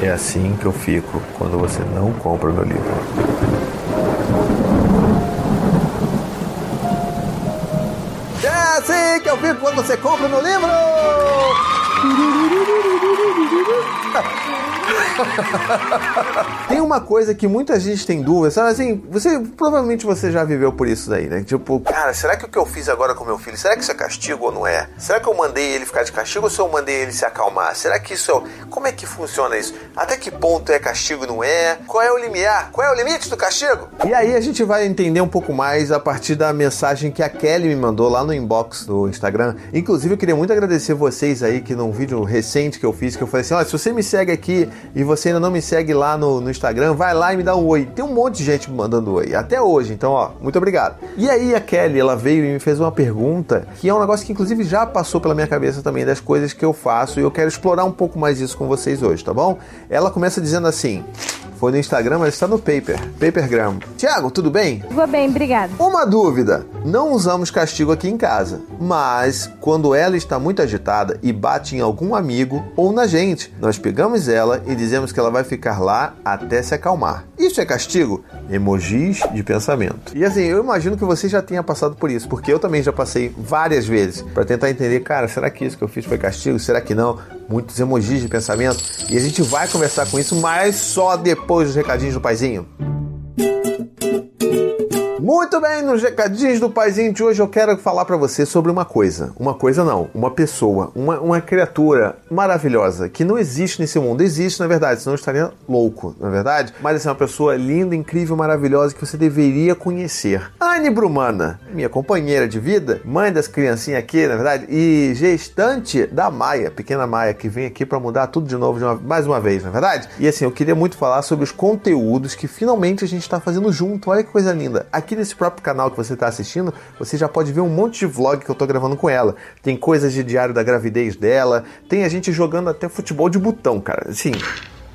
É assim que eu fico quando você não compra meu livro. É assim que eu fico quando você compra meu livro! tem uma coisa que muita gente tem dúvida, sabe assim, você provavelmente você já viveu por isso daí, né? Tipo, cara, será que o que eu fiz agora com meu filho, será que isso é castigo ou não é? Será que eu mandei ele ficar de castigo ou se eu mandei ele se acalmar? Será que isso é, como é que funciona isso? Até que ponto é castigo não é? Qual é o limiar? Qual é o limite do castigo? E aí a gente vai entender um pouco mais a partir da mensagem que a Kelly me mandou lá no inbox do Instagram. Inclusive eu queria muito agradecer vocês aí que num vídeo recente que eu fiz que eu falei assim, olha, se você me segue aqui e você ainda não me segue lá no, no Instagram, vai lá e me dá um oi. Tem um monte de gente me mandando oi, até hoje, então ó, muito obrigado. E aí a Kelly, ela veio e me fez uma pergunta que é um negócio que inclusive já passou pela minha cabeça também das coisas que eu faço e eu quero explorar um pouco mais isso com vocês hoje, tá bom? Ela começa dizendo assim: foi no Instagram, mas está no Paper. Papergram. Tiago, tudo bem? Vou bem, obrigado. Uma dúvida. Não usamos castigo aqui em casa, mas quando ela está muito agitada e bate em algum amigo ou na gente, nós pegamos ela e dizemos que ela vai ficar lá até se acalmar. Isso é castigo? Emojis de pensamento. E assim, eu imagino que você já tenha passado por isso, porque eu também já passei várias vezes para tentar entender, cara, será que isso que eu fiz foi castigo? Será que não? Muitos emojis de pensamento. E a gente vai conversar com isso, mas só depois dos recadinhos do paizinho. Muito bem, nos recadinhos do Paizinho de hoje eu quero falar para você sobre uma coisa. Uma coisa não, uma pessoa, uma, uma criatura maravilhosa que não existe nesse mundo. Existe, na verdade, senão eu estaria louco, na é verdade. Mas assim, é uma pessoa linda, incrível, maravilhosa que você deveria conhecer. Anne Brumana, minha companheira de vida, mãe das criancinhas aqui, na verdade, e gestante da Maia, pequena Maia, que vem aqui para mudar tudo de novo de uma, mais uma vez, na é verdade. E assim, eu queria muito falar sobre os conteúdos que finalmente a gente está fazendo junto. Olha que coisa linda. Aqui nesse próprio canal que você está assistindo, você já pode ver um monte de vlog que eu estou gravando com ela. Tem coisas de diário da gravidez dela, tem a gente jogando até futebol de botão, cara. Assim,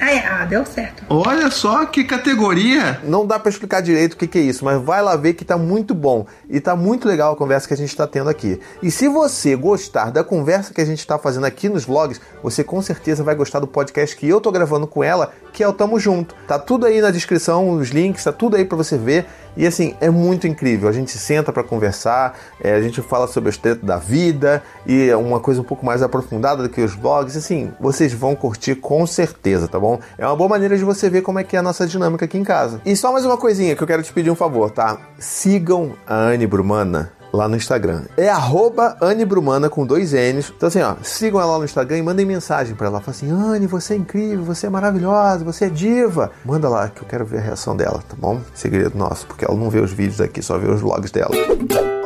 ah, é, ah, deu certo. Olha só que categoria! Não dá para explicar direito o que, que, é isso, mas vai lá ver que tá muito bom e tá muito legal a conversa que a gente está tendo aqui. E se você gostar da conversa que a gente está fazendo aqui nos vlogs, você com certeza vai gostar do podcast que eu tô gravando com ela, que é o Tamo Junto. Tá tudo aí na descrição, os links, tá tudo aí para você ver. E assim, é muito incrível. A gente senta para conversar, é, a gente fala sobre os tetos da vida e é uma coisa um pouco mais aprofundada do que os vlogs. Assim, vocês vão curtir com certeza, tá bom? É uma boa maneira de você ver como é que é a nossa dinâmica aqui em casa. E só mais uma coisinha que eu quero te pedir um favor, tá? Sigam a Anne Brumana lá no Instagram. É arroba Anne Brumana com dois N's. Então assim, ó, sigam ela no Instagram e mandem mensagem para ela. Fala assim, Anne, você é incrível, você é maravilhosa, você é diva. Manda lá que eu quero ver a reação dela, tá bom? Segredo nosso, porque ela não vê os vídeos aqui, só vê os vlogs dela.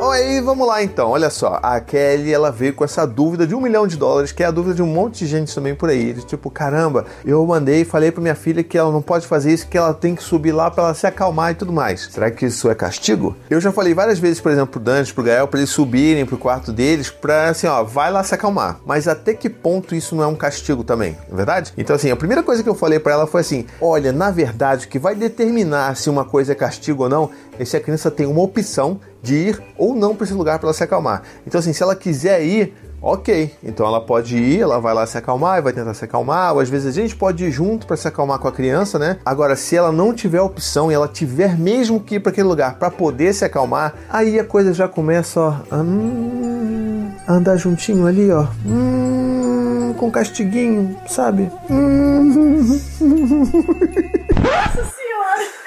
Oi, vamos lá então. Olha só, a Kelly ela veio com essa dúvida de um milhão de dólares, que é a dúvida de um monte de gente também por aí. De tipo, caramba, eu mandei e falei pra minha filha que ela não pode fazer isso, que ela tem que subir lá para ela se acalmar e tudo mais. Será que isso é castigo? Eu já falei várias vezes, por exemplo, pro Dante, pro Gael, pra eles subirem pro quarto deles, pra assim, ó, vai lá se acalmar. Mas até que ponto isso não é um castigo também, não é verdade? Então, assim, a primeira coisa que eu falei para ela foi assim: olha, na verdade, o que vai determinar se uma coisa é castigo ou não é se a criança tem uma opção de ir ou não para esse lugar para ela se acalmar. Então, assim, se ela quiser ir, ok. Então ela pode ir, ela vai lá se acalmar e vai tentar se acalmar. Ou às vezes a gente pode ir junto para se acalmar com a criança, né? Agora, se ela não tiver opção e ela tiver mesmo que ir para aquele lugar para poder se acalmar, aí a coisa já começa, ó, a hum, andar juntinho ali, ó. Hum, com castiguinho, sabe? Hum. Nossa senhora!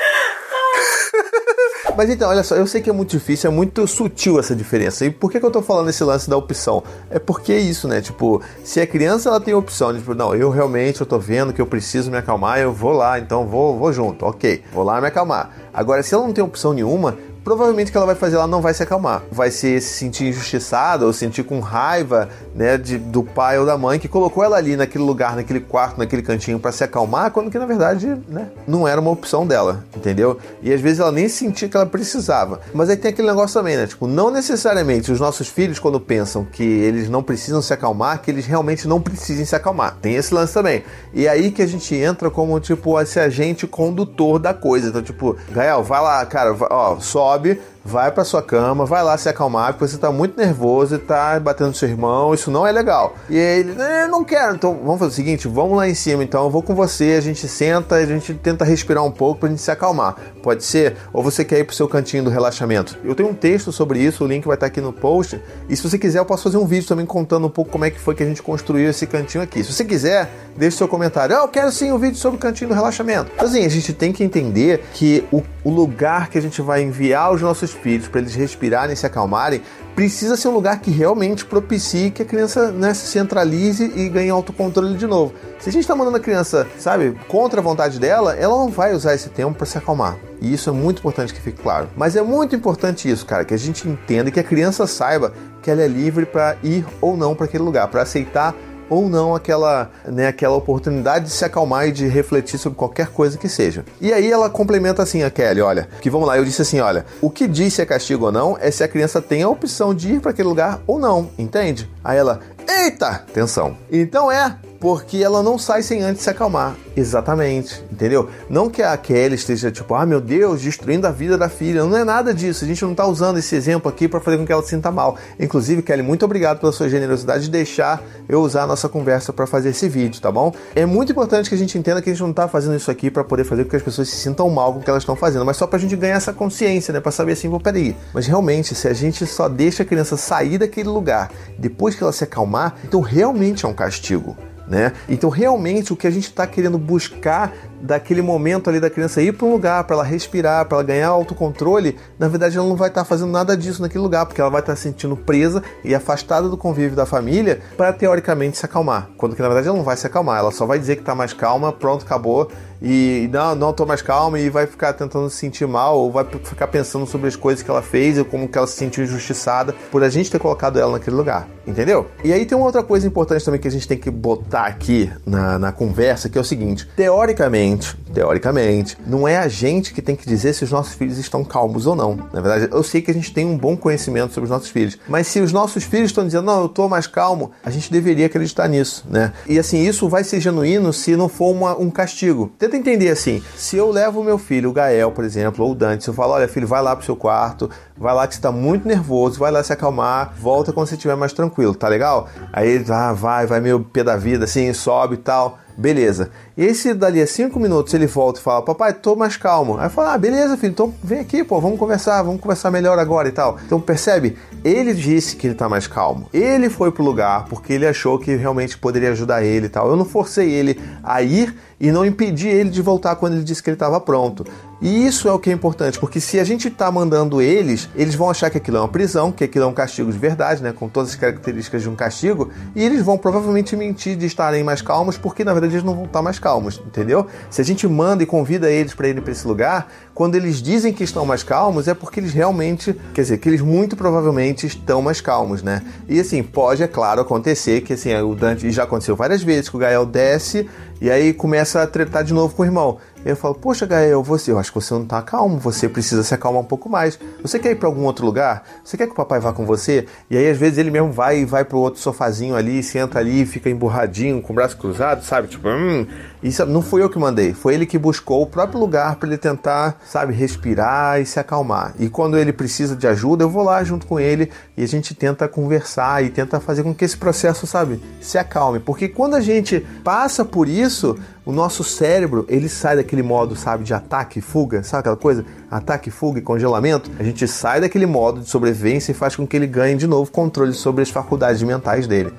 Mas então, olha só, eu sei que é muito difícil, é muito sutil essa diferença. E por que, que eu tô falando esse lance da opção? É porque é isso, né? Tipo, se a criança ela tem opção de, tipo, não, eu realmente eu tô vendo que eu preciso me acalmar, eu vou lá, então vou, vou junto, ok, vou lá me acalmar. Agora, se ela não tem opção nenhuma, provavelmente o que ela vai fazer ela não vai se acalmar. Vai se sentir injustiçada ou sentir com raiva, né, de, do pai ou da mãe que colocou ela ali naquele lugar, naquele quarto, naquele cantinho para se acalmar, quando que na verdade, né, não era uma opção dela, entendeu? E às vezes ela nem sentia que ela precisava. Mas aí tem aquele negócio também, né? Tipo, não necessariamente os nossos filhos quando pensam que eles não precisam se acalmar, que eles realmente não precisem se acalmar. Tem esse lance também. E aí que a gente entra como tipo esse agente condutor da coisa. Então, tipo, Gael, vai lá, cara, ó, só sobe, vai para sua cama, vai lá se acalmar, porque você tá muito nervoso e tá batendo seu irmão, isso não é legal. E ele, eu não quero, então vamos fazer o seguinte, vamos lá em cima, então eu vou com você, a gente senta, a gente tenta respirar um pouco pra gente se acalmar. Pode ser? Ou você quer ir pro seu cantinho do relaxamento? Eu tenho um texto sobre isso, o link vai estar tá aqui no post, e se você quiser eu posso fazer um vídeo também contando um pouco como é que foi que a gente construiu esse cantinho aqui. Se você quiser, deixe seu comentário. Ah, eu quero sim um vídeo sobre o cantinho do relaxamento. Então, assim, a gente tem que entender que o, o lugar que a gente vai enviar os nossos filhos para eles respirarem e se acalmarem precisa ser um lugar que realmente propicie que a criança né, se centralize e ganhe autocontrole de novo. Se a gente está mandando a criança, sabe, contra a vontade dela, ela não vai usar esse tempo para se acalmar. E isso é muito importante que fique claro. Mas é muito importante isso, cara, que a gente entenda que a criança saiba que ela é livre para ir ou não para aquele lugar, para aceitar ou não aquela, né, aquela oportunidade de se acalmar e de refletir sobre qualquer coisa que seja. E aí ela complementa assim a Kelly, olha, que vamos lá, eu disse assim, olha, o que diz se é castigo ou não é se a criança tem a opção de ir para aquele lugar ou não, entende? Aí ela, eita, atenção. Então é porque ela não sai sem antes se acalmar. Exatamente, entendeu? Não que a Kelly esteja tipo, ah meu Deus, destruindo a vida da filha. Não é nada disso. A gente não está usando esse exemplo aqui para fazer com que ela se sinta mal. Inclusive, Kelly, muito obrigado pela sua generosidade de deixar eu usar a nossa conversa para fazer esse vídeo, tá bom? É muito importante que a gente entenda que a gente não está fazendo isso aqui para poder fazer com que as pessoas se sintam mal com o que elas estão fazendo, mas só para a gente ganhar essa consciência, né? Para saber assim, vou peraí. Mas realmente, se a gente só deixa a criança sair daquele lugar depois que ela se acalmar, então realmente é um castigo. Né? Então, realmente, o que a gente está querendo buscar daquele momento ali da criança ir para um lugar, para ela respirar, para ela ganhar autocontrole, na verdade ela não vai estar tá fazendo nada disso naquele lugar, porque ela vai estar tá se sentindo presa e afastada do convívio da família para teoricamente se acalmar. Quando que na verdade ela não vai se acalmar, ela só vai dizer que está mais calma, pronto, acabou, e não, não tô mais calma e vai ficar tentando se sentir mal ou vai ficar pensando sobre as coisas que ela fez ou como que ela se sentiu injustiçada por a gente ter colocado ela naquele lugar, entendeu? E aí tem uma outra coisa importante também que a gente tem que botar aqui na, na conversa, que é o seguinte, teoricamente teoricamente, não é a gente que tem que dizer se os nossos filhos estão calmos ou não. Na verdade, eu sei que a gente tem um bom conhecimento sobre os nossos filhos, mas se os nossos filhos estão dizendo, não, eu estou mais calmo, a gente deveria acreditar nisso, né? E assim, isso vai ser genuíno se não for uma, um castigo. Tenta entender assim, se eu levo o meu filho, o Gael, por exemplo, ou o Dante, se eu falo, olha filho, vai lá pro seu quarto, vai lá que você está muito nervoso, vai lá se acalmar, volta quando você estiver mais tranquilo, tá legal? Aí ele ah, vai, vai meio pé da vida, assim, sobe e tal. Beleza. E aí, se dali a cinco minutos ele volta e fala, papai, tô mais calmo. Aí fala, ah, beleza, filho, então vem aqui, pô, vamos conversar, vamos conversar melhor agora e tal. Então percebe? Ele disse que ele tá mais calmo. Ele foi pro lugar porque ele achou que realmente poderia ajudar ele e tal. Eu não forcei ele a ir e não impedi ele de voltar quando ele disse que ele estava pronto. E isso é o que é importante, porque se a gente está mandando eles, eles vão achar que aquilo é uma prisão, que aquilo é um castigo de verdade, né, com todas as características de um castigo, e eles vão provavelmente mentir de estarem mais calmos, porque na verdade eles não vão estar mais calmos, entendeu? Se a gente manda e convida eles para irem para esse lugar, quando eles dizem que estão mais calmos, é porque eles realmente, quer dizer, que eles muito provavelmente estão mais calmos, né? E assim, pode, é claro, acontecer que assim, o Dante já aconteceu várias vezes que o Gael desce e aí começa a tretar de novo com o irmão. Eu falo, poxa, Gael, você, eu acho que você não tá calmo, você precisa se acalmar um pouco mais. Você quer ir para algum outro lugar? Você quer que o papai vá com você? E aí, às vezes, ele mesmo vai e vai pro outro sofazinho ali, senta ali, fica emburradinho, com o braço cruzado, sabe? Tipo, hum. Isso não fui eu que mandei, foi ele que buscou o próprio lugar para ele tentar, sabe, respirar e se acalmar. E quando ele precisa de ajuda, eu vou lá junto com ele e a gente tenta conversar e tenta fazer com que esse processo, sabe, se acalme. Porque quando a gente passa por isso, o nosso cérebro, ele sai daquele modo, sabe, de ataque e fuga, sabe aquela coisa? Ataque, fuga e congelamento. A gente sai daquele modo de sobrevivência e faz com que ele ganhe de novo controle sobre as faculdades mentais dele.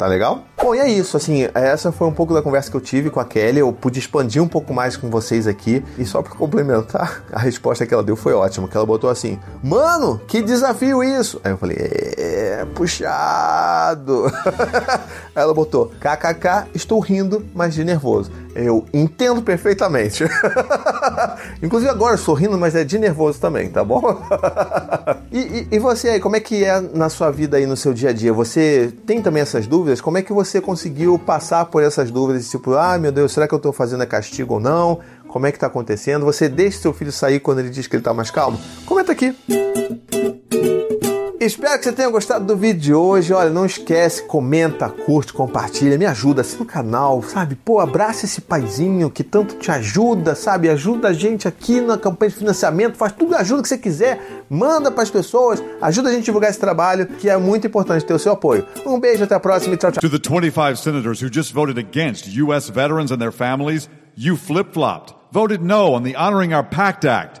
Tá legal? Bom, e é isso, assim, essa foi um pouco da conversa que eu tive com a Kelly, eu pude expandir um pouco mais com vocês aqui, e só para complementar, a resposta que ela deu foi ótima, que ela botou assim, mano, que desafio isso? Aí eu falei, é, puxado. Aí ela botou, kkk, estou rindo, mas de nervoso. Eu entendo perfeitamente. Inclusive agora sorrindo, mas é de nervoso também, tá bom? e, e, e, você aí, como é que é na sua vida aí no seu dia a dia? Você tem também essas dúvidas? Como é que você conseguiu passar por essas dúvidas? Tipo, ah, meu Deus, será que eu tô fazendo castigo ou não? Como é que tá acontecendo? Você deixa seu filho sair quando ele diz que ele tá mais calmo? Comenta aqui. Espero que você tenha gostado do vídeo de hoje. Olha, não esquece, comenta, curte, compartilha, me ajuda, assina o canal, sabe? Pô, abraça esse paizinho que tanto te ajuda, sabe? Ajuda a gente aqui na campanha de financiamento, faz tudo ajuda que você quiser, manda para as pessoas, ajuda a gente a divulgar esse trabalho, que é muito importante ter o seu apoio. Um beijo, até a próxima e tchau, tchau. To the 25 senators who just voted against U.S. veterans and their families, you flip-flopped, voted no on the Honoring Our Pact Act.